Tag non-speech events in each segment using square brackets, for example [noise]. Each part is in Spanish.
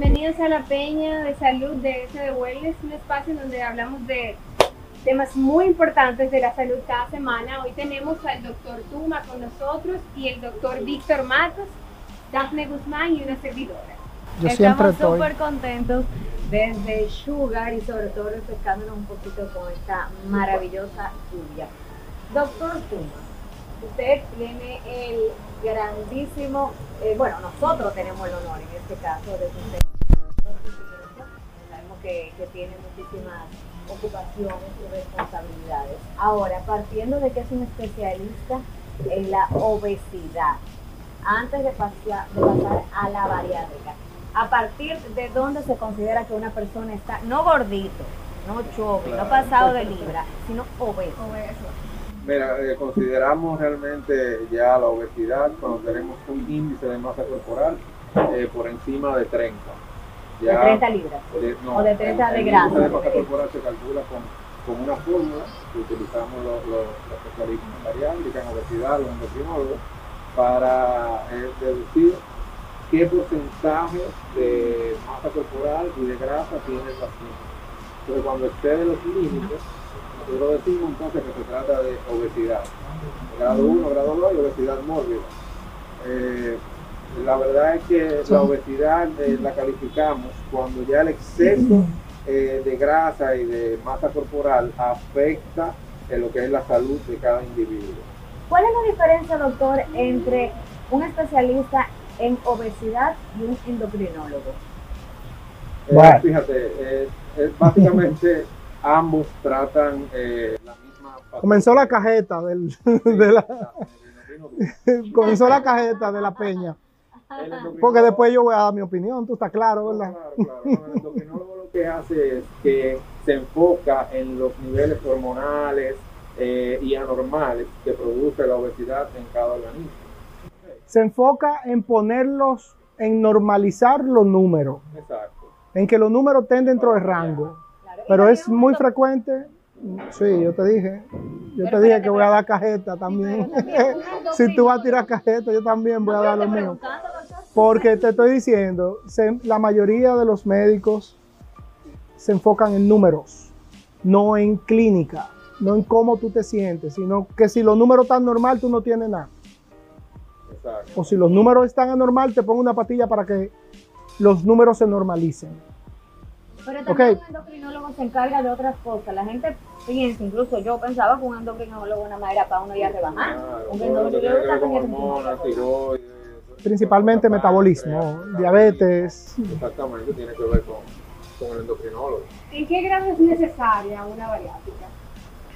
Bienvenidos a la Peña de Salud de SD Wellness, un espacio en donde hablamos de temas muy importantes de la salud cada semana. Hoy tenemos al doctor Tuma con nosotros y el doctor Víctor Matos, Daphne Guzmán y una servidora. Yo siempre Estamos súper contentos desde Sugar y sobre todo refrescándonos un poquito con esta maravillosa lluvia. Doctor Tuma, usted tiene el grandísimo, eh, bueno, nosotros tenemos el honor en este caso de su Sabemos que, que tiene muchísimas ocupaciones y responsabilidades. Ahora, partiendo de que es un especialista en la obesidad, antes de pasar, de pasar a la bariátrica, ¿a partir de dónde se considera que una persona está, no gordito, no chubby, no pasado de libra, sino obeso? Mira, eh, consideramos realmente ya la obesidad cuando tenemos un índice de masa corporal eh, por encima de 30. De 30 libras. de- no, o de 30 el- de índice de masa corporal se calcula con, con una fórmula que utilizamos los, los, los especialistas en bariátrica, en obesidad, los endocrinólogos, para eh, deducir qué porcentaje de masa corporal y de grasa tiene el paciente. Entonces, cuando excede los límites, nosotros decimos entonces que se trata de obesidad. Grado 1, grado 2 y obesidad mórbida. Eh, la verdad es que la obesidad eh, la calificamos cuando ya el exceso eh, de grasa y de masa corporal afecta en lo que es la salud de cada individuo. ¿Cuál es la diferencia, doctor, entre un especialista en obesidad y un endocrinólogo? Eh, Bueno. Fíjate, eh, eh, básicamente [laughs] ambos tratan eh, la misma Comenzó la cajeta del, [laughs] de la, [laughs] comenzó la cajeta de la peña. [laughs] Porque después yo voy a dar mi opinión, tú estás claro, ¿verdad? Claro, claro. No, el endocrinólogo lo que hace es que se enfoca en los niveles hormonales eh, y anormales que produce la obesidad en cada organismo. Se enfoca en ponerlos, en normalizar los números, Exacto. en que los números estén dentro del rango. Claro, Pero es muy frecuente. Sí, yo te dije. Yo Pero te dije espérate, que voy a dar cajeta también. [laughs] Si tú vas a tirar cajeta, yo también voy a dar lo mío. Porque te estoy diciendo, se- la mayoría de los médicos se enfocan en números, no en clínica, no en cómo tú te sientes, sino que si los números están normal, tú no tienes nada. Exacto. O si los números están anormal, te pongo una pastilla para que los números se normalicen. Pero también Ok. un endocrinólogo se encarga de otras cosas. La gente incluso yo pensaba que un endocrinólogo una manera para uno ir a rebajar. Un es Principalmente metabolismo, diabetes. Exactamente, tiene que ver con, con el endocrinólogo. ¿En qué grado es necesaria una bariátrica?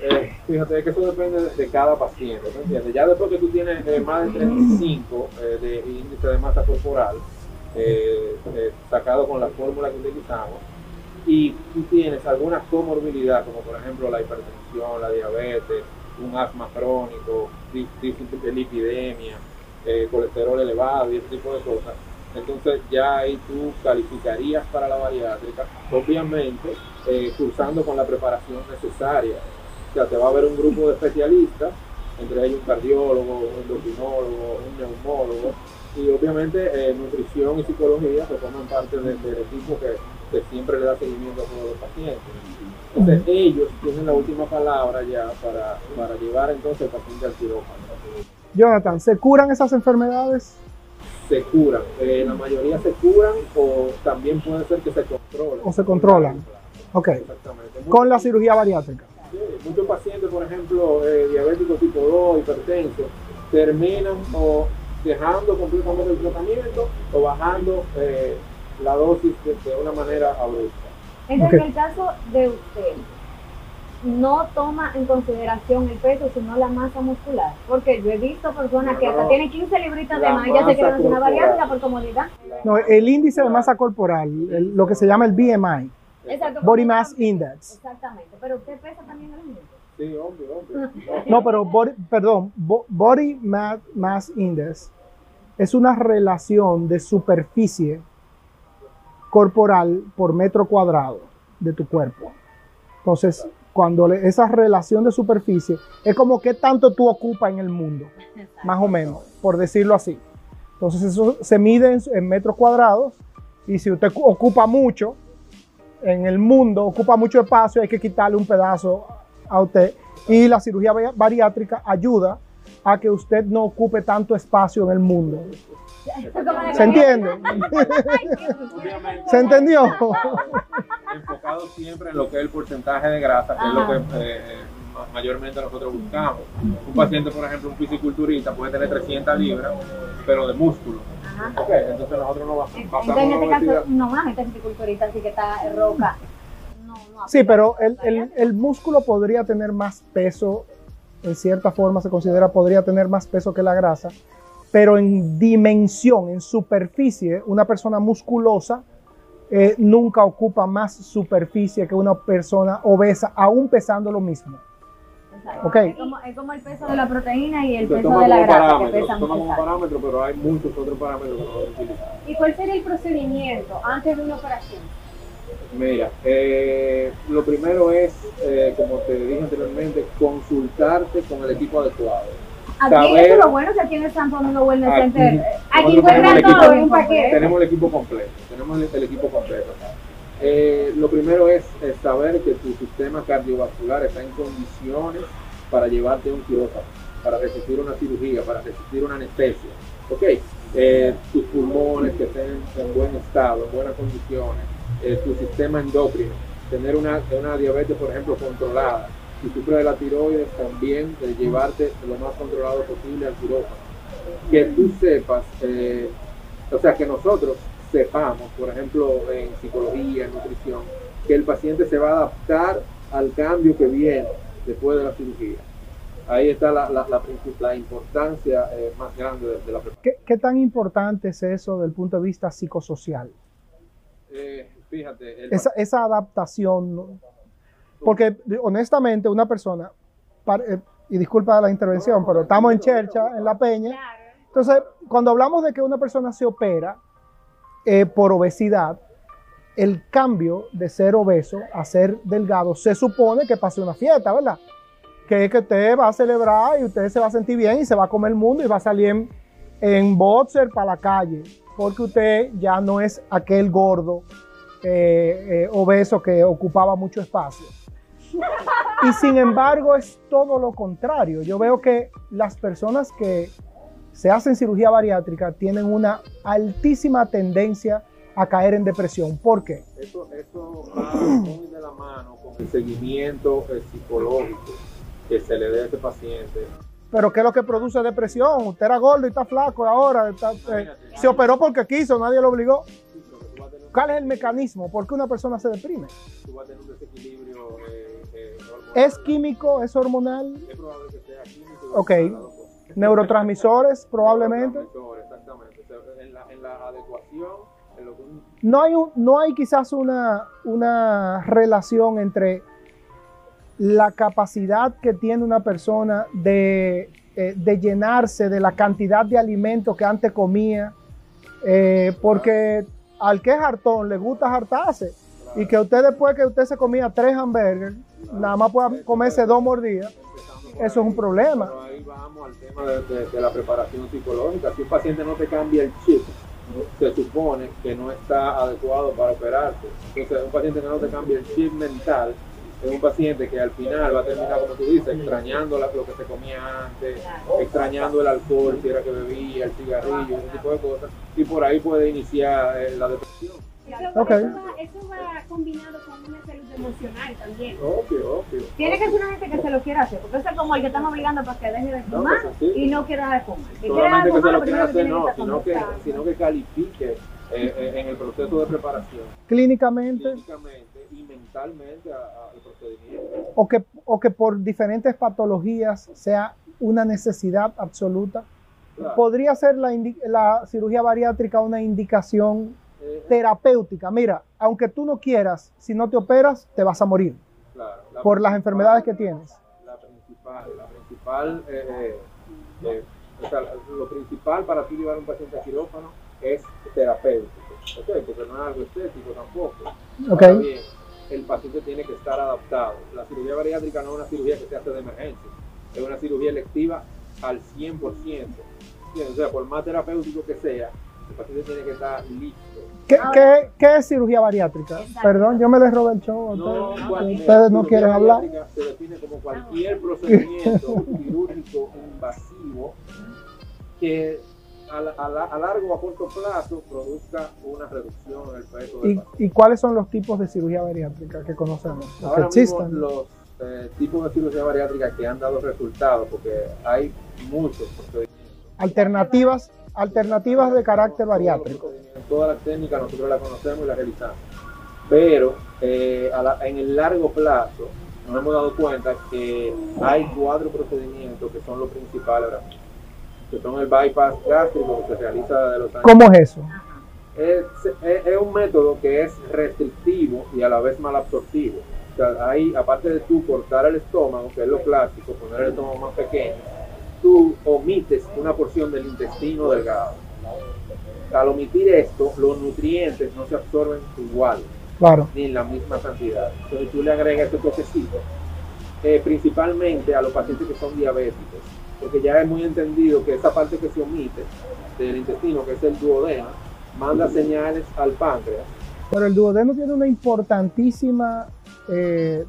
Eh, fíjate que eso depende de, de cada paciente, ¿me entiendes? Ya después que tú tienes eh, más de 35 eh, de índice de masa corporal, eh, eh, sacado con la fórmula que utilizamos, y tú tienes alguna comorbilidad, como por ejemplo la hipertensión, la diabetes, un asma crónico, dislipidemia, eh, colesterol elevado y ese tipo de cosas, entonces ya ahí tú calificarías para la bariátrica, obviamente eh, cursando con la preparación necesaria. O sea, te va a haber un grupo de especialistas, entre ellos un cardiólogo, un endocrinólogo, un neumólogo, y obviamente eh, nutrición y psicología que forman parte de- del equipo que, que siempre le da seguimiento a todos los pacientes. Entonces ellos tienen la última palabra ya para, para llevar entonces el paciente al quirófano. Jonathan, ¿se curan esas enfermedades? Se curan, eh, la mayoría se curan o también puede ser que se controlen. O se controlan. Ok. Exactamente. Con la cirugía bariátrica. Sí, muchos pacientes, por ejemplo, eh, diabéticos tipo 2, hipertensos, terminan o dejando completamente el tratamiento o bajando eh, la dosis de, de una manera abrupta. Entonces, en el caso de usted, no toma en consideración el peso, sino la masa muscular. Porque yo he visto personas que hasta No. tienen 15 libritos de más y ya se quieren hacer una bariátrica por comodidad. No, el índice de masa corporal, el- lo que se llama el BMI, Exacto. Body Mass Index. Exactamente. Pero usted pesa también el mismo. Sí, hombre, hombre. [laughs] No, pero, body- perdón, bo- Body Ma- Mass Index es una relación de superficie corporal por metro cuadrado de tu cuerpo. Entonces, cuando le- esa relación de superficie es como qué tanto tú ocupas en el mundo, más o menos, por decirlo así. Entonces, eso se mide en, en metros cuadrados Y si usted cu- ocupa mucho en el mundo, ocupa mucho espacio, hay que quitarle un pedazo a usted. Y la cirugía bari- bariátrica ayuda a que usted no ocupe tanto espacio en el mundo. ¿Se entiende? ¿Se entendió? enfocado siempre en lo que es el porcentaje de grasa, que es lo que eh, ma- mayormente nosotros buscamos. Un paciente, por ejemplo, un fisiculturista puede tener 300 libras, pero de músculo. Ajá. Ok, entonces nosotros nos bas- Entonces, en este caso, no más gente fisiculturista, así que está roca. No, no Sí, pero el, el- el músculo podría tener más peso, en cierta forma se considera, podría tener más peso que la grasa, pero en dimensión, en superficie, una persona musculosa eh, nunca ocupa más superficie que una persona obesa, aún pesando lo mismo. Exacto. ok. Es, como, es como el peso de la proteína y el peso de la grasa, que parámetro, pesa se toma mucho. como parámetro, pero hay muchos otros parámetros que nosotros utilizamos. ¿Y cuál sería el procedimiento antes de una operación? Mira, eh, lo primero es, eh, como te dije anteriormente, consultarte con el equipo adecuado. Aquí Saber- eso es lo bueno que aquí en el San Domingo Wellness Aquí- Center. eh, Aquí encuentran todo equipo- en un paquete. Tenemos el equipo completo, tenemos el, el equipo completo. Eh, lo primero es, saber que tu sistema cardiovascular está en condiciones para llevarte a un quirófano, para resistir una cirugía, para resistir una anestesia. ¿Ok? Eh, tus pulmones que estén en buen estado, en buenas condiciones, eh, tu sistema endocrino, tener una, una diabetes, por ejemplo, controlada. Si sufres de la tiroides, también de llevarte lo más controlado posible al quirófano que tú sepas, eh, o sea, que nosotros sepamos, por ejemplo, en psicología, en nutrición, que el paciente se va a adaptar al cambio que viene después de la cirugía. Ahí está la, la, la, la importancia eh, más grande de, de la preparación. ¿Qué, qué tan importante es eso desde el punto de vista psicosocial? Eh, fíjate, el Esa, esa adaptación, ¿no? porque honestamente una persona, eh, y disculpa la intervención, pero estamos en Chercha, en La Peña, Claro. Entonces, cuando hablamos de que una persona se opera eh, por obesidad, el cambio de ser obeso a ser delgado se supone que pase una fiesta, ¿verdad? Que es que usted va a celebrar y usted se va a sentir bien y se va a comer el mundo y va a salir en, en boxer para la calle, porque usted ya no es aquel gordo eh, eh, obeso que ocupaba mucho espacio. Y sin embargo es todo lo contrario. Yo veo que las personas que se hacen cirugía bariátrica tienen una altísima tendencia a caer en depresión. ¿Por qué? Eso, eso va muy de la mano con el seguimiento eh, psicológico que se le dé a ese paciente. Pero ¿qué es lo que produce depresión? Usted era gordo y está flaco ahora está- eh, se operó porque quiso, nadie lo obligó. ¿Cuál es el mecanismo? ¿Por qué una persona se deprime? tú vas a tener un desequilibrio eh, eh. ¿Es químico? ¿Es hormonal? Es probable que sea químico. Ok. cosas. ¿Neurotransmisores [laughs] probablemente? Neurotransmisores, Exactamente. En la, en la adecuación, en lo que un- No hay, un- no hay quizás una, una relación entre la capacidad que tiene una persona de, eh, de llenarse de la cantidad de alimentos que antes comía, eh, porque al que es hartón le gusta hartarse y que usted después que usted se comía tres hamburgers, nada más pueda comerse dos mordidas, eso es un problema. Ahí vamos al tema de la preparación psicológica. Si un paciente no te cambia el chip, se supone que no está adecuado para operarte. Entonces, un paciente que no te cambia el chip mental es un paciente que al final va a terminar, como tú dices, extrañando la- lo que se comía antes, extrañando el alcohol, si era que bebía, el cigarrillo, ese tipo de cosas. Y por ahí puede iniciar eh, la depresión. Eso, va, eso va combinado con una salud emocional también. Obvio, obvio. Tiene que ser una gente que se lo quiera hacer, porque eso es como el que están obligando para que deje de No, fumar pues, y no quiera de fumar. Solamente que se lo quiera hacer, que no, sino que, conversando. sino que califique eh, eh, en el proceso de preparación, Clínicamente, físicamente a- a- al procedimiento. o que, o que por diferentes patologías sea una necesidad absoluta. Claro. ¿Podría ser la, la cirugía bariátrica una indicación Eh, terapéutica? Mira, aunque tú no quieras, si no te operas, te vas a morir claro, la por las enfermedades que tienes. La principal, la principal, eh, eh, eh, o sea, lo principal para tú llevar a un paciente a quirófano es terapéutico, ¿ok? Porque no es algo estético tampoco. ¿Ok? Ahora bien, el paciente tiene que estar adaptado. La cirugía bariátrica no es una cirugía que se hace de emergencia, es una cirugía electiva al 100%. Bien, O sea, por más terapéutico que sea, El paciente tiene que estar listo. ¿Qué, qué- qué es cirugía bariátrica? Exacto. Perdón, yo me les robé el show. No, ustedes. ustedes no cirugía quieren hablar. bariátrica Se define como cualquier procedimiento [laughs] quirúrgico invasivo que a, la- a la- a largo o a corto plazo produzca una reducción en el peso del ¿Y, paciente. y cuáles son los tipos de cirugía bariátrica que conocemos? Los que Ahora mismo los eh, tipos de cirugía bariátrica que han dado resultados, porque hay muchos procedimientos. Alternativas, alternativas de carácter bariátrico. Todas las técnicas nosotros las conocemos y las realizamos. Pero eh, a la- en el largo plazo nos hemos dado cuenta que hay cuatro procedimientos que son los principales ahora mismo. Que son el bypass gástrico que se realiza de los años. ¿Cómo es eso? Es, es- es un método que es restrictivo y a la vez malabsortivo. O sea, ahí, aparte de tú cortar el estómago, que es lo clásico, poner el estómago más pequeño, tú omites una porción del intestino delgado. Al omitir esto, los nutrientes no se absorben igual, Claro. ni en la misma cantidad. Entonces tú le agregas este toquecito, eh, principalmente a los pacientes que son diabéticos, porque ya es muy entendido que esa parte que se omite del intestino, que es el duodeno, manda señales al páncreas. Pero el duodeno tiene una importantísima eh,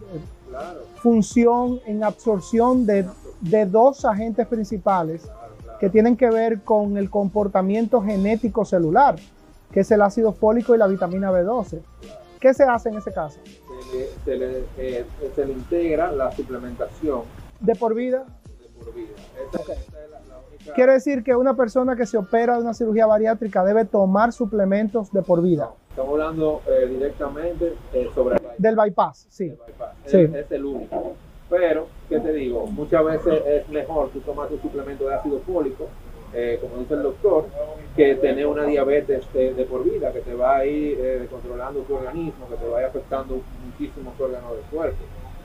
Claro, función en absorción de, de dos agentes principales claro, claro. que tienen que ver con el comportamiento genético celular, que es el ácido fólico y la vitamina B12. ¿Qué se hace en ese caso? Se le, se le, eh, se le integra la suplementación De por vida. Por vida. Esta, Ok. esta es la, la única... Quiere decir que una persona que se opera de una cirugía bariátrica debe tomar suplementos de por vida. Estamos hablando eh, directamente eh, sobre el bypass. Del bypass, sí. Bypass. Sí. Es, es el único. Pero, ¿qué te digo? Muchas veces es mejor tú tomar un suplemento de ácido fólico, eh, como dice el doctor, que tener una diabetes de, de por vida, que te va a ir eh, controlando tu organismo, que te va a ir afectando muchísimos órganos del cuerpo.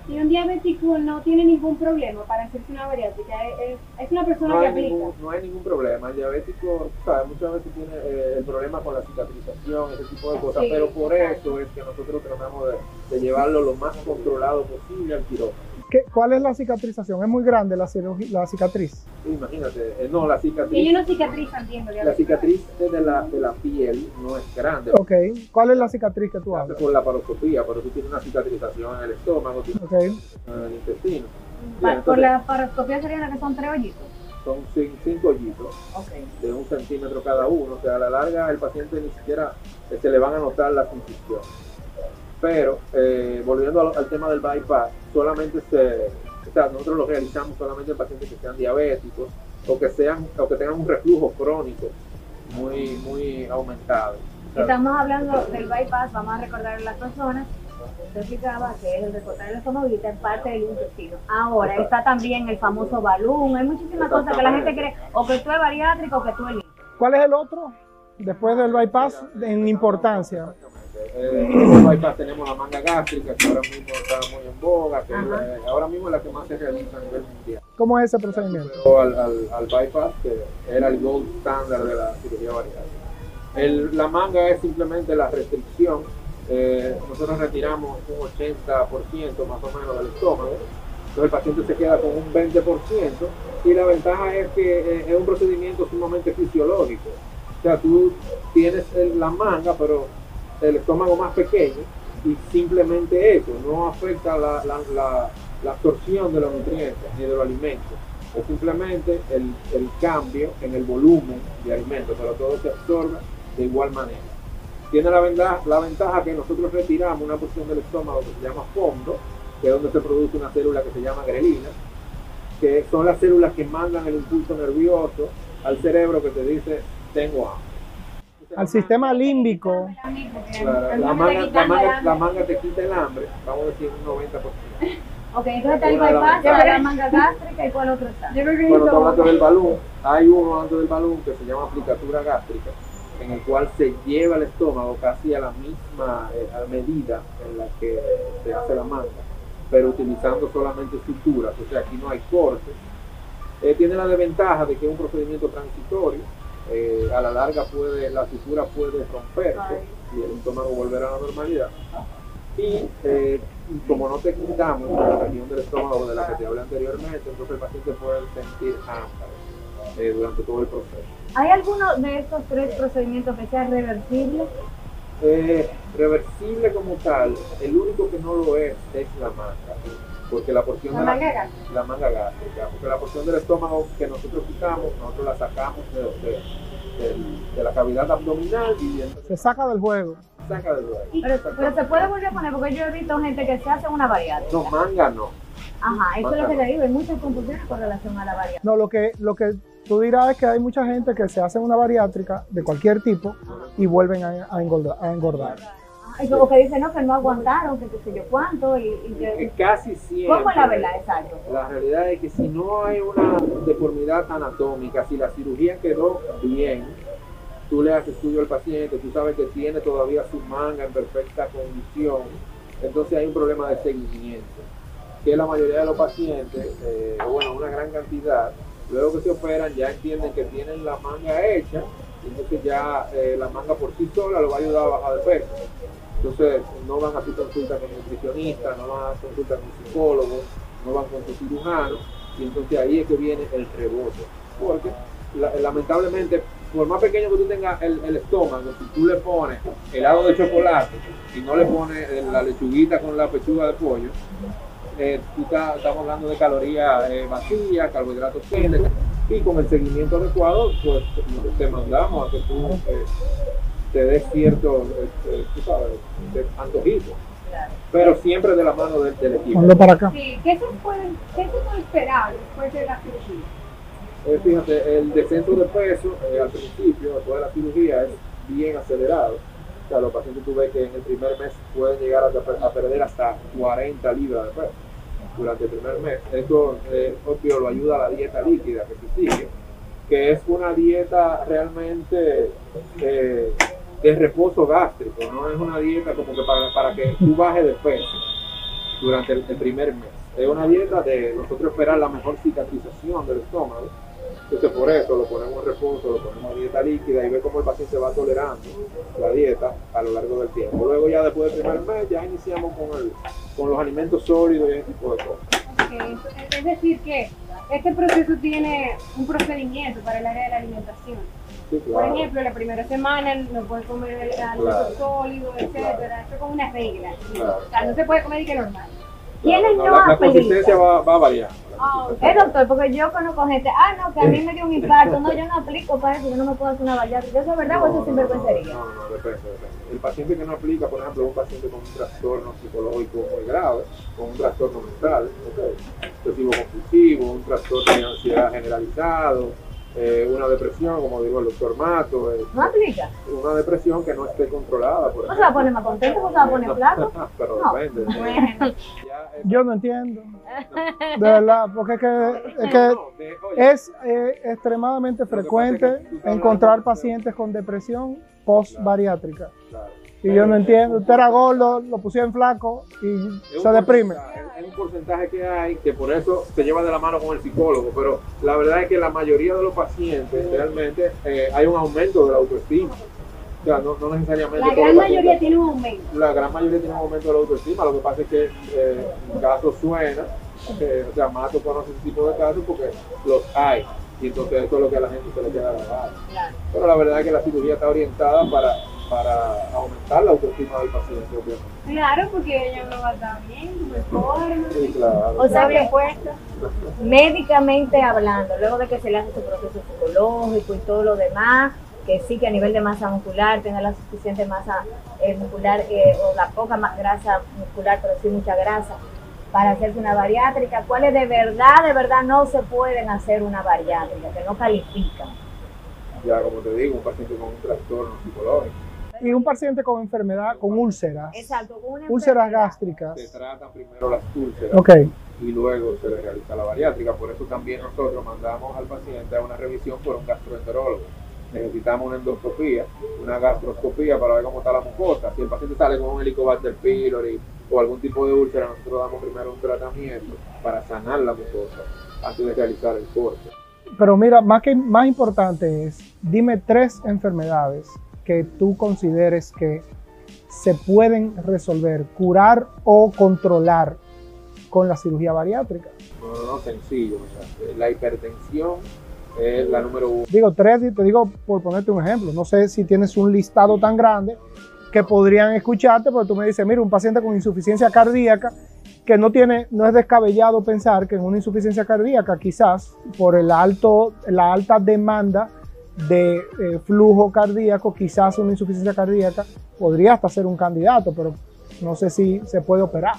Y un diabético no tiene ningún problema para hacerse una bariátrica. Es, es una persona No que hay, aplica. ningún, no hay ningún problema. El diabético, ¿sabes? muchas veces tiene eh, el problema con la cicatrización, ese tipo de cosas, Sí, pero por exacto. eso es que nosotros tratamos de, de llevarlo lo más controlado posible al quirófano. ¿Qué- ¿Cuál es la cicatrización? ¿Es muy grande la, cirugía- la cicatriz? Imagínate, eh, no, la cicatriz, no cicatrizan, entiendo. la cicatriz de la, de la piel no es grande. Ok. ¿Cuál es la cicatriz que tú hablas? por la paroscopía, pero tú tienes una cicatrización en el estómago, tienes en el intestino. Bien, Por la paroscopía serían las que son tres hoyitos. Son cin- cinco hoyitos de un centímetro cada uno. O sea, a la larga el paciente ni siquiera se le van a notar las incisiones. Pero, eh, volviendo al, al tema del bypass, solamente se, o sea, nosotros lo realizamos solamente en pacientes que sean diabéticos o que, sean, o que tengan un reflujo crónico muy, muy aumentado. Estamos hablando del bypass, vamos a recordar a las personas. Usted explicaba que es el recortar el estómago y está en parte del intestino. Ahora está también el famoso balón. Hay muchísimas cosas que la gente cree o que tú eres bariátrico o que tú eres limpio. ¿Cuál es el otro? Después del bypass, en importancia. En el bypass tenemos la manga gástrica, que ahora mismo está muy en boga, que eh, ahora mismo es la que más se realiza a nivel mundial. ¿Cómo es ese procedimiento? Al, al, al bypass, que era el gold standard de la cirugía bariátrica. El- la manga es simplemente la restricción. eh, nosotros retiramos un 80% más o menos del estómago. Entonces el paciente se queda con un 20% y la ventaja es que eh, es un procedimiento sumamente fisiológico. O sea, tú tienes el- la manga, pero el estómago más pequeño y simplemente eso, no afecta la, la- la- absorción de los nutrientes ni de los alimentos. Es simplemente el, el cambio en el volumen de alimentos, pero todo se absorbe de igual manera. Tiene la ventaja, la ventaja que nosotros retiramos una porción del estómago que se llama fondo, que es donde se produce una célula que se llama grelina, que son las células que mandan el impulso nervioso al cerebro que te dice tengo hambre. Al sistema límbico. Claro, la, manga, la, manga, la manga te quita el hambre, vamos a decir un 90%. Ok, entonces está el bypass, está la manga gástrica y cuál otro está. Yo creo que Cuando hizo- estamos hablando del balón, hay uno antes del balón que se llama aplicatura gástrica, en el cual se lleva el estómago casi a la misma eh, a medida en la que se hace la manga, pero utilizando solamente suturas, o sea, aquí no hay cortes. Eh, tiene la desventaja de que es un procedimiento transitorio, eh, a la larga puede, la sutura puede romperse y el estómago volver a la normalidad. Y eh, como no te quitamos la región del estómago de la que te hablé anteriormente, entonces el paciente puede sentir hambre. eh, durante todo el proceso. ¿Hay alguno de estos tres procedimientos que sea reversible? Reversible como tal, el único que no lo es es la manga, porque la porción La de manga la manga gástrica, porque la porción del estómago que nosotros quitamos, nosotros la sacamos de, de- del- de la cavidad abdominal y entonces Se saca del juego. saca del huevo. Pero, pero se puede volver a poner, porque yo he visto gente que se hace una variante. No, manga no. Ajá, eso es lo que le digo, hay muchas confusiones con relación a la variante. No, lo que, lo que tú dirás es que hay mucha gente que se hace una bariátrica de cualquier tipo y vuelven a, a engordar. a engordar. Y como que dicen, no, que no aguantaron, que qué sé yo cuánto, y, y Que casi siempre. ¿Cómo es la verdad? Exacto. La realidad es que si no hay una deformidad anatómica, si la cirugía quedó bien, tú le haces estudio al paciente, tú sabes que tiene todavía su manga en perfecta condición, entonces hay un problema de seguimiento, que la mayoría de los pacientes, eh, bueno, una gran cantidad, luego que se operan ya entienden que tienen la manga hecha, entonces ya eh, la manga por sí sola lo va a ayudar a bajar de peso. Entonces no van a su consulta con nutricionista, no van a su consulta con psicólogo, no van con su cirujano, y entonces ahí es que viene el rebote. Porque la- lamentablemente, por más pequeño que tú tengas el, estómago, si tú le pones helado de chocolate y no le pones eh, la lechuguita con la pechuga de pollo, eh, tú estás- estamos hablando de calorías eh, vacías, carbohidratos simples, y con el seguimiento adecuado, pues te mandamos a que tú te des cierto, este, tú sabes, de antojito, Claro. pero siempre de la mano del, del equipo. Ponlo para acá. Sí, ¿qué se puede, qué se puede esperar después de la cirugía? Eh, fíjate, el descenso de peso eh, al principio, después de la cirugía, es bien acelerado. O sea, los pacientes tú ves que en el primer mes pueden llegar a, a perder hasta 40 libras de peso durante el primer mes. Esto, eh, obvio, lo ayuda a la dieta líquida que se sigue, que es una dieta realmente eh, de reposo gástrico, no es una dieta como que para, para que tú bajes de peso durante el, primer mes. Es una dieta de nosotros esperar la mejor cicatrización del estómago. Entonces por eso lo ponemos en reposo, lo ponemos en dieta líquida y ve cómo el paciente va tolerando la dieta a lo largo del tiempo. Luego ya después del primer mes ya iniciamos con, el, con los alimentos sólidos y ese tipo de cosas. Ok, Es es decir, que este proceso tiene un procedimiento para el área de la alimentación. Sí, Por ejemplo, la primera semana no puedes comer alimentos Claro. sólidos, etcétera. Eso es como una regla. Claro. O sea, no se puede comer y que normal. ¿Quiénes No, no la, la consistencia va, va a variar. Eh, doctor, porque yo conozco gente, ah, no, que a mí me dio un infarto, no, yo no aplico para eso, yo no me puedo hacer una bariátrica. ¿Eso es verdad o eso es sinvergüencería? No, no, no, depende, depende. El paciente que no aplica, por ejemplo, un paciente con un trastorno psicológico muy grave, con un trastorno mental, ¿ok? obsesivo compulsivo, un trastorno de ansiedad generalizado, eh, una depresión, como digo el doctor Mato, eh, ¿No aplica? una depresión que no esté controlada, por ¿No se va a poner ejemplo. más contento o se va a poner flaco? [laughs] Pero No. depende. Bueno. Ya, eh, Yo no entiendo. [laughs] De verdad, porque es que, es, que no, es eh, extremadamente frecuente encontrar pacientes con depresión post-bariátrica. claro. Y yo no entiendo. Usted era gordo, lo pusieron flaco y se deprime. Es un porcentaje que hay que por eso se lleva de la mano con el psicólogo, pero la verdad es que la mayoría de los pacientes realmente eh, hay un aumento de la autoestima. O sea, no, no necesariamente. La gran mayoría pacientes- tiene un aumento. La gran mayoría tiene un aumento de la autoestima. Lo que pasa es que eh, el caso suena, eh, o sea, Mato conoce ese tipo de casos porque los hay. Y entonces eso es lo que a la gente se le queda grabado. Claro. Pero la verdad es que la cirugía está orientada para, para aumentar la autoestima del paciente, obviamente. Claro, porque ella no va a estar bien, mejor. Sí, claro. O sea que médicamente hablando, luego de que se le hace su proceso psicológico y todo lo demás, que sí que a nivel de masa muscular tenga la suficiente masa eh, muscular eh, o la poca más grasa muscular, pero sí mucha grasa, para hacerse una bariátrica, cuáles de verdad, de verdad no se pueden hacer una bariátrica, que no califican. ya como te digo, un paciente con un trastorno psicológico. Y un paciente con enfermedad, con úlceras, Exacto, una úlceras gástricas. Se tratan primero las úlceras Ok, y luego se le realiza la bariátrica. Por eso también nosotros mandamos al paciente a una revisión por un gastroenterólogo. Necesitamos una endoscopía, una gastroscopía para ver cómo está la mucosa. Si el paciente sale con un helicobacter pylori o algún tipo de úlcera, nosotros damos primero un tratamiento para sanar la mucosa antes de realizar el corte. pero mira, más, que, más importante es, dime tres enfermedades que tú consideres que se pueden resolver, curar o controlar con la cirugía bariátrica. No, no, sencillo. o sea, la hipertensión es la número uno. Digo, tres, te digo por ponerte un ejemplo. No sé si tienes un listado tan grande que podrían escucharte, pero tú me dices, mira, un paciente con insuficiencia cardíaca que no tiene, no es descabellado pensar que en una insuficiencia cardíaca, quizás por el alto, la alta demanda de eh, flujo cardíaco, quizás una insuficiencia cardíaca podría hasta ser un candidato, pero no sé si se puede operar.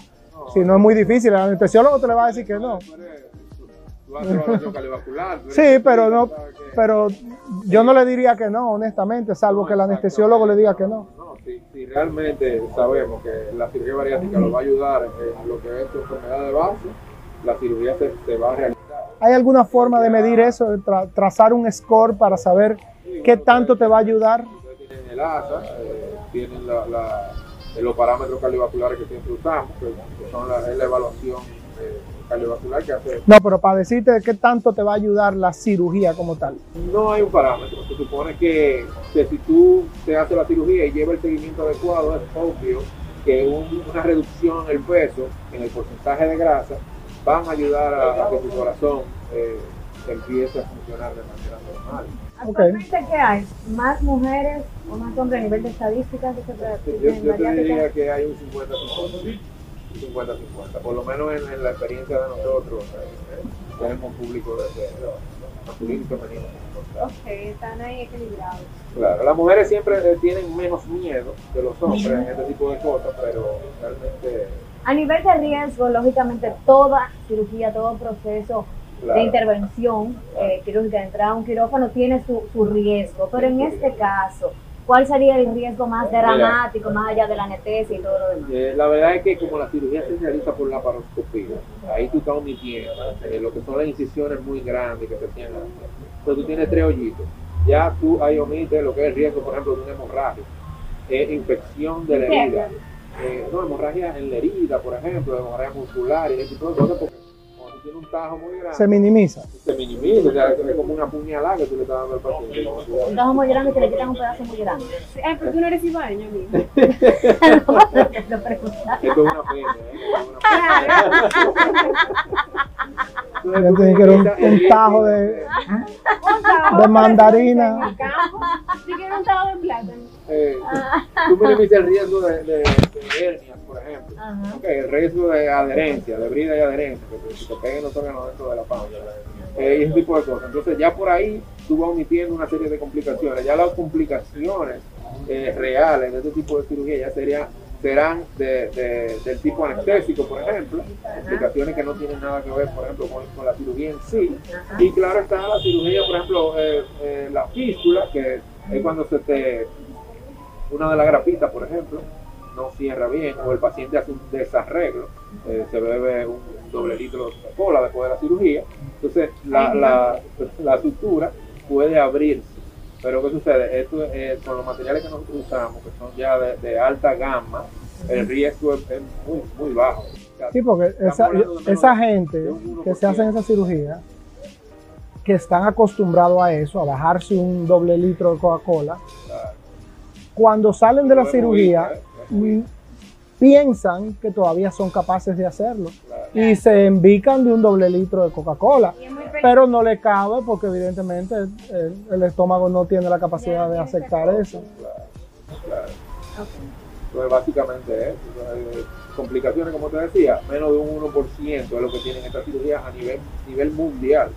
Si no es muy difícil, el anestesiólogo te le va a decir que no. Sí, pero no, pero yo no le diría que no, honestamente, salvo que el anestesiólogo le diga que no. No, si, si realmente sabemos que la cirugía bariátrica lo va a ayudar en lo que es tu enfermedad de base, la cirugía se, se va a realizar. ¿Hay alguna forma de medir eso, de tra- trazar un score para saber qué tanto te va a ayudar? Tienen el ASA, eh, tienen la, la- eh, los parámetros cardiovasculares que siempre usamos, que, que son la, evaluación eh, cardiovascular que hace. No, pero para decirte qué tanto te va a ayudar la cirugía como tal. No hay un parámetro. Se supone que, que si tú te haces la cirugía y lleva el seguimiento adecuado, es obvio que un- una reducción en el peso, en el porcentaje de grasa, van a ayudar a, a que tu corazón eh, empiece a funcionar de manera normal. Actualmente, ¿qué hay? ¿Más mujeres o más hombres a nivel de estadísticas que se Yo, practican yo te diría que hay un 50-50. Un 50-50. Por lo menos en, en la experiencia de nosotros, eh, eh, tenemos un público de, de- masculino y femenino. Ok, están ahí equilibrados. Claro, las mujeres siempre eh, tienen menos miedo que los hombres en este tipo de cosas, pero realmente A nivel de riesgo, lógicamente, toda cirugía, todo proceso Claro. de intervención eh, quirúrgica, de entrada a un quirófano, tiene su, su riesgo. Pero en este caso, ¿cuál sería el riesgo más Mira. dramático, más allá de la anestesia y todo lo demás? Eh, la verdad es que como la cirugía se realiza por la paroscopía, ahí tú estás omitiendo eh, lo que son las incisiones muy grandes que se tienen. Entonces tú tienes tres hoyitos. Ya tú ahí omites lo que es el riesgo, por ejemplo, de una hemorragia, eh, infección de la herida. Eh, no, hemorragia en la herida, por ejemplo, hemorragia muscular y ese tipo de cosas, porque cuando tú tienes un tajo muy grande, Se minimiza. se minimiza, o sea, es como una puñalada que tú le estás dando al paciente. Un tajo muy grande que le quitan un pedazo muy grande. Ay, pero tú no eres ibaño, amigo. Lo pregunta. Esto es una pena, ¿eh? Esto es una pena. [laughs] Yo te dije que era un, un tajo de, de mandarina. En el campo, si quieres un tajo de plátano. Eh, tú minimizas el riesgo de, de, de hernias, por ejemplo. El riesgo de adherencia, de brida y adherencia, que se te peguen los órganos dentro de la panza. Eh, y ese tipo de cosas. Entonces ya por ahí tú vas omitiendo una serie de complicaciones. Ya las complicaciones eh, reales de este tipo de cirugía ya sería, serán de, de- del tipo anestésico, por ejemplo. Complicaciones que no tienen nada que ver, por ejemplo, con, con la cirugía en sí. Y claro está la cirugía, por ejemplo, eh, eh, la fístula, que es cuando se te una de las grapitas, por ejemplo, no cierra bien o el paciente hace un desarreglo, eh, se bebe un doble litro de cola después de la cirugía, entonces la, la, la sutura puede abrirse. Pero ¿qué sucede? Esto eh, con los materiales que nosotros usamos, que son ya de, de alta gama, el riesgo es, es muy, muy bajo. O sea, Sí, porque esa, gente que se hacen 1%. esa cirugía, que están acostumbrados a eso, a bajarse un doble litro de Coca-Cola, Claro. Cuando salen de la cirugía, mm, piensan que todavía son capaces de hacerlo claro. y se envican de un doble litro de Coca-Cola. Pero no le cabe porque evidentemente el, el estómago no tiene la capacidad de aceptar eso. Claro, claro. Entonces, básicamente eso. Eh, complicaciones, como te decía, menos de un 1% es lo que tienen esta cirugía a nivel, nivel mundial.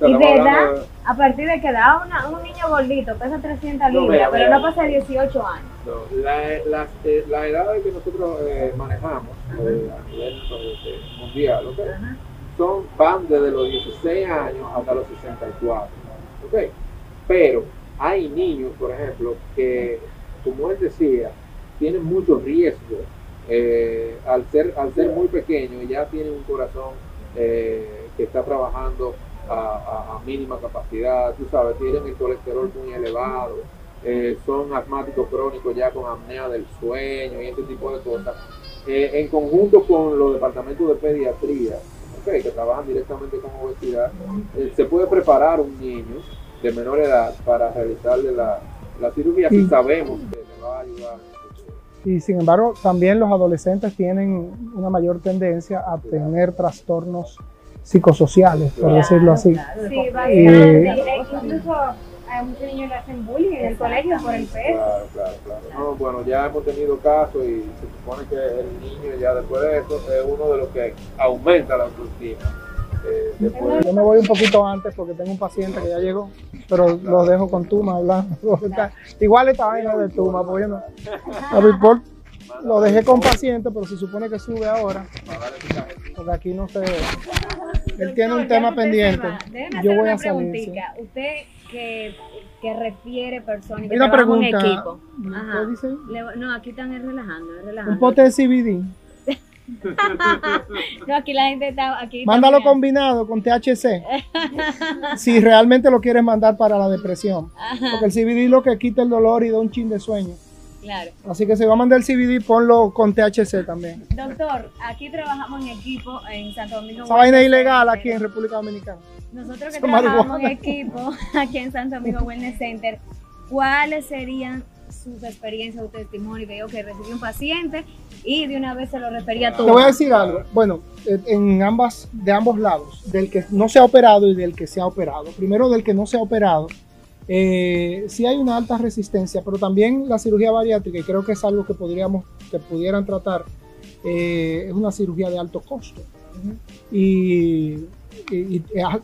Y estamos de hablando edad, a partir de que da una, un niño gordito, pesa 300 No, libras, pero no pasa de 18 años. No, la, las, eh, la edad que nosotros eh, manejamos eh, a nivel mundial, ¿ok? Ajá. son, van desde los 16 años hasta los 64. ¿ok? Pero hay niños, por ejemplo, que, como él decía, tienen mucho riesgo al, ser, al ser muy pequeños, ya tienen un corazón eh, que está trabajando a, a- a mínima capacidad, tú sabes, tienen el colesterol muy elevado, eh, son asmáticos crónicos ya con apnea del sueño y este tipo de cosas. Eh, en conjunto con los departamentos de pediatría, ok, que trabajan directamente con obesidad, eh, se puede preparar un niño de menor edad para realizarle la, la cirugía si Y- sabemos que le va a ayudar. Y sin embargo, también los adolescentes tienen una mayor tendencia a tener trastornos psicosociales, por Claro, decirlo así. claro, Sí, E cosas. incluso a muchos niños le hacen bullying en el colegio por el peso. Claro, claro, claro. No, bueno, ya hemos tenido casos y se supone que el niño ya después de eso es uno de los que aumenta la autoestima. Eh, después, Yo me voy un poquito antes porque tengo un paciente que ya llegó, pero lo dejo con Tuma hablando. [laughs] Igual esta vaina de Tuma, porque yo no, no me importa. Lo dejé con paciente, pero se supone que sube ahora, porque aquí no se... Él tiene un tema pendiente. Yo voy a salir. Usted que, que refiere personas que una pregunta. equipo. Ajá. ¿Qué dice? Le- no, aquí están es relajando. Un pote de CBD. [laughs] No, aquí la gente está aquí. Mándalo combinado con THC. [laughs] Si realmente lo quieres mandar para la depresión. Porque el CBD lo que quita el dolor y da un chin de sueño. Claro. Así que si va a mandar el CBD, ponlo con THC también. Doctor, aquí trabajamos en equipo en Santo Domingo. Esa vaina ilegal Center. aquí en República Dominicana. Nosotros que trabajamos en equipo [laughs] aquí en Santo Domingo Wellness Center, ¿cuáles serían sus experiencias o testimonio? Veo que recibí un paciente y de una vez se lo refería a Te todo. voy a decir algo. Bueno, eh, en ambas, de ambos lados, del que no se ha operado y del que se ha operado. Primero del que no se ha operado, eh, sí hay una alta resistencia, pero también la cirugía bariátrica, y creo que es algo que podríamos, que pudieran tratar, eh, es una cirugía de alto costo. Y,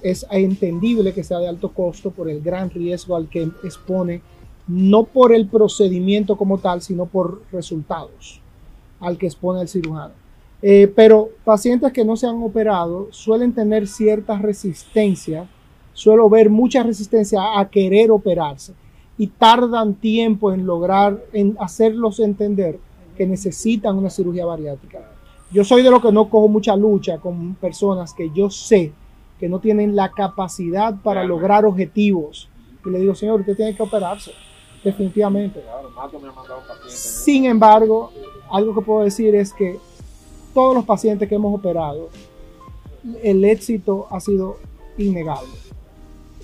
es entendible que sea de alto costo por el gran riesgo al que expone, no por el procedimiento como tal, sino por resultados al que expone el cirujano. Eh, pero pacientes que no se han operado suelen tener cierta resistencia, suelo ver mucha resistencia a querer operarse y tardan tiempo en lograr, en hacerlos entender que necesitan una cirugía bariátrica. Yo soy de los que no cojo mucha lucha con personas que yo sé que no tienen la capacidad para lograr objetivos. Y le digo, señor, usted tiene que operarse, definitivamente. Claro, Mato me ha mandado un paciente. Sin embargo, algo que puedo decir es que todos los pacientes que hemos operado, el éxito ha sido innegable.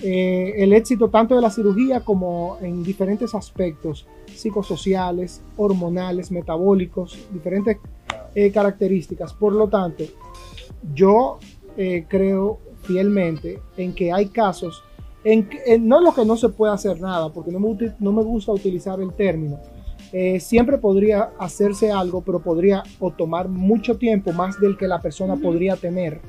Eh, el éxito tanto de la cirugía como en diferentes aspectos psicosociales, hormonales, metabólicos, diferentes eh, características. Por lo tanto, yo eh, creo fielmente en que hay casos, en, en- no en los que no se puede hacer nada, porque no me, no me gusta utilizar el término, eh, siempre podría hacerse algo, pero podría o tomar mucho tiempo más del que la persona podría tener.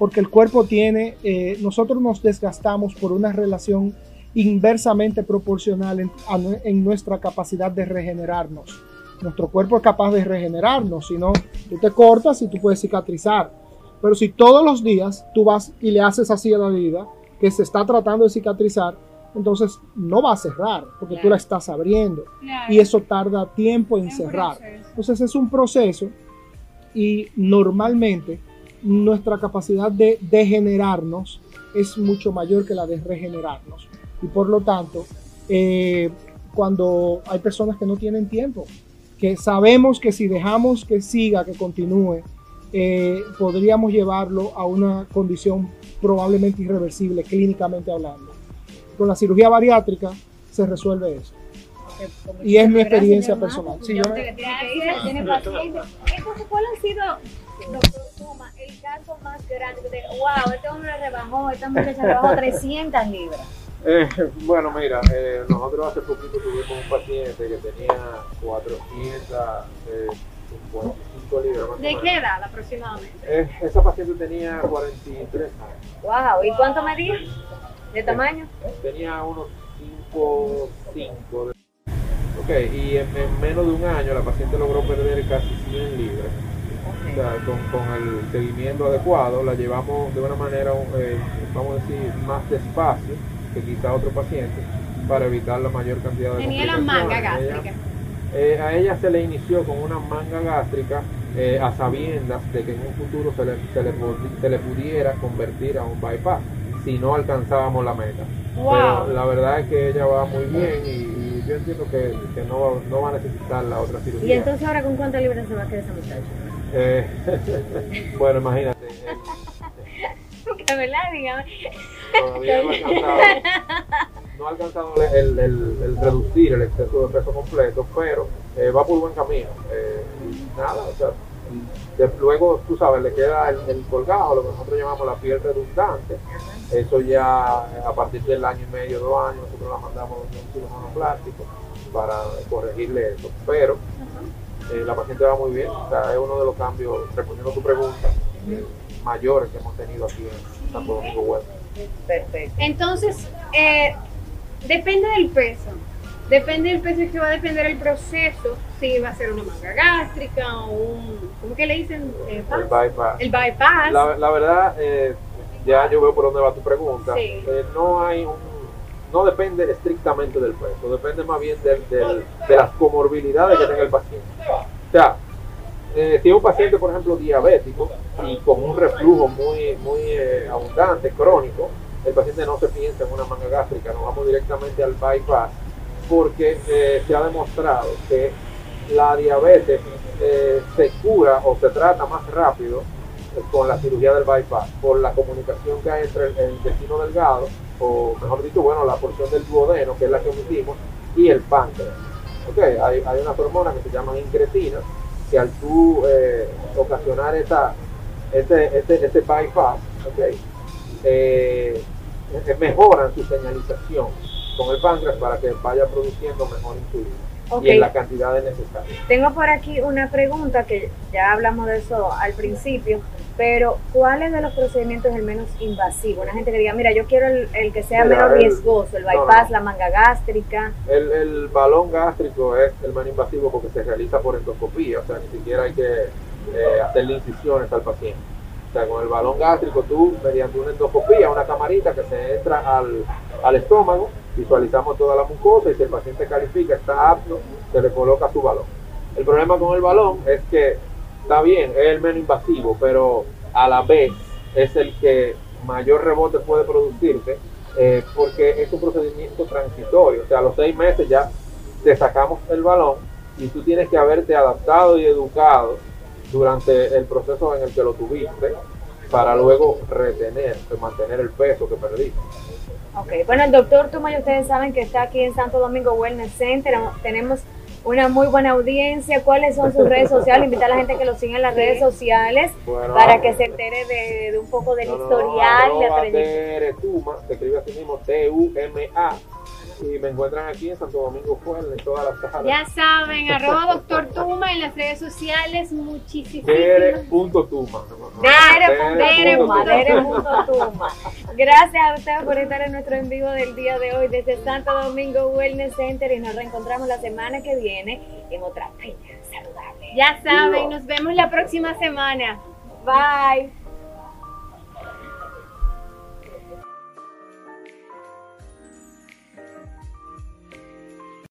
Porque el cuerpo tiene, eh, nosotros nos desgastamos por una relación inversamente proporcional en, a nue- en nuestra capacidad de regenerarnos. Nuestro cuerpo es capaz de regenerarnos, si no, tú te cortas y tú puedes cicatrizar. Pero si todos los días tú vas y le haces así a la vida, que se está tratando de cicatrizar, entonces no va a cerrar, porque tú la estás abriendo Claro. y eso tarda tiempo en Es cerrar. Entonces es un proceso y normalmente nuestra capacidad de degenerarnos es mucho mayor que la de regenerarnos. Y por lo tanto, eh, cuando hay personas que no tienen tiempo, que sabemos que si dejamos que siga, que continúe, eh, podríamos llevarlo a una condición probablemente irreversible, clínicamente hablando. Con la cirugía bariátrica se resuelve eso. Y es mi experiencia personal. Sí, yo me- Usted que tiene que ir, tiene pacientes. Entonces, ¿cuál ha sido, doctor Tuma, el caso más grande? Wow, este hombre rebajó, esta muchacha rebajó [laughs] 300 libras. Eh, bueno, mira, eh, nosotros hace poquito tuvimos un paciente que tenía 455 libras. más o ¿De qué edad aproximadamente? Eh, esa paciente tenía 43 años. Wow, ¿y cuánto medía? ¿De tamaño? Tenía unos 5, 5. De... Ok, y en, en menos de un año la paciente logró perder casi 100 libras. O sea, con, con el seguimiento adecuado la llevamos de una manera, eh, vamos a decir, más despacio que quizá otro paciente para evitar la mayor cantidad de Tenía la manga gástrica. eh, a ella se le inició con una manga gástrica eh, a sabiendas de que en un futuro se le, se, le, se le pudiera convertir a un bypass si no alcanzábamos la meta. Wow. Pero la verdad es que ella va muy bien y, y yo entiendo que, que no, va, no va a necesitar la otra cirugía. ¿Y entonces ahora con cuántas libras se va a quedar esa muchacha? Eh, [laughs] bueno, imagínate, eh, [laughs] verdad, dígame. todavía no ha alcanzado, no ha alcanzado el, el- el reducir el exceso de peso completo, pero eh, va por buen camino. Eh, nada, o sea, De- luego, tú sabes, le queda el, el colgado, lo que nosotros llamamos la piel redundante. Eso ya a partir del año y medio, dos años, nosotros la mandamos a un cirujano plástico para corregirle eso. Pero eh, la paciente va muy bien, o sea, es uno de los cambios, respondiendo a tu pregunta, eh, mayores que hemos tenido aquí en Santo Domingo West. Perfecto. Entonces, eh, depende del peso. Depende del peso que va a depender el proceso. Si va a ser una manga gástrica o un. ¿Cómo que le dicen? Eh, El pas- bypass. el bypass. La, la verdad, eh, ya yo veo por dónde va tu pregunta. Sí. Eh, no hay un, no depende estrictamente del peso, depende más bien del, de las comorbilidades que tenga el paciente. O sea, eh, si es un paciente, por ejemplo, diabético y con un reflujo muy, muy eh, abundante, crónico, el paciente no se piensa en una manga gástrica, nos vamos directamente al bypass, porque eh, se ha demostrado que la diabetes se cura o se trata más rápido con la cirugía del bypass, por la comunicación que hay entre el intestino delgado, o mejor dicho, bueno, la porción del duodeno, que es la que omitimos, y el páncreas. Ok, hay, hay unas hormonas que se llaman incretinas, que al tú eh, ocasionar esta, este, este, este bypass, ok, eh, eh, mejoran su señalización con el páncreas para que vaya produciendo mejor insulina Y en la cantidad necesaria. Tengo por aquí una pregunta que ya hablamos de eso al principio, pero ¿cuál es de los procedimientos el menos invasivo? Una gente que diga, mira, yo quiero el, el que sea Mira, menos el- riesgoso, el no, bypass, no. la manga gástrica. El, el balón gástrico es el menos invasivo porque se realiza por endoscopía, o sea, ni siquiera hay que eh, hacerle incisiones al paciente. O sea, con el balón gástrico tú, mediante una endoscopía, una camarita que se entra al, al estómago, visualizamos toda la mucosa y si el paciente califica, está apto, se le coloca su balón. El problema con el balón es que está bien, es el menos invasivo, pero a la vez es el que mayor rebote puede producirse eh, porque es un procedimiento transitorio. O sea, a los seis meses ya te sacamos el balón y tú tienes que haberte adaptado y educado durante el proceso en el que lo tuviste para luego retener, mantener el peso que perdiste. Ok, bueno, el doctor Tumay, ustedes saben que está aquí en Santo Domingo Wellness Center. Tenemos una muy buena audiencia. ¿Cuáles son sus redes sociales? Invitar a la gente que lo siga en las redes sociales Bueno, para que se entere de, de un poco del no, no, historial y la. Tuma, se escribe así mismo T-U-M-A. Y me encuentran aquí en Santo Domingo Fuerte, en todas las salas. Ya saben, [laughs] arroba doctor Tuma en las redes sociales. Muchísimas Dere.tuma. Dere.tuma, Dere.tuma. Gracias a ustedes por estar en nuestro en vivo del día de hoy desde Santo Domingo Wellness Center y nos reencontramos la semana que viene en otra peña saludable. Ya saben, nos vemos la próxima semana. Bye.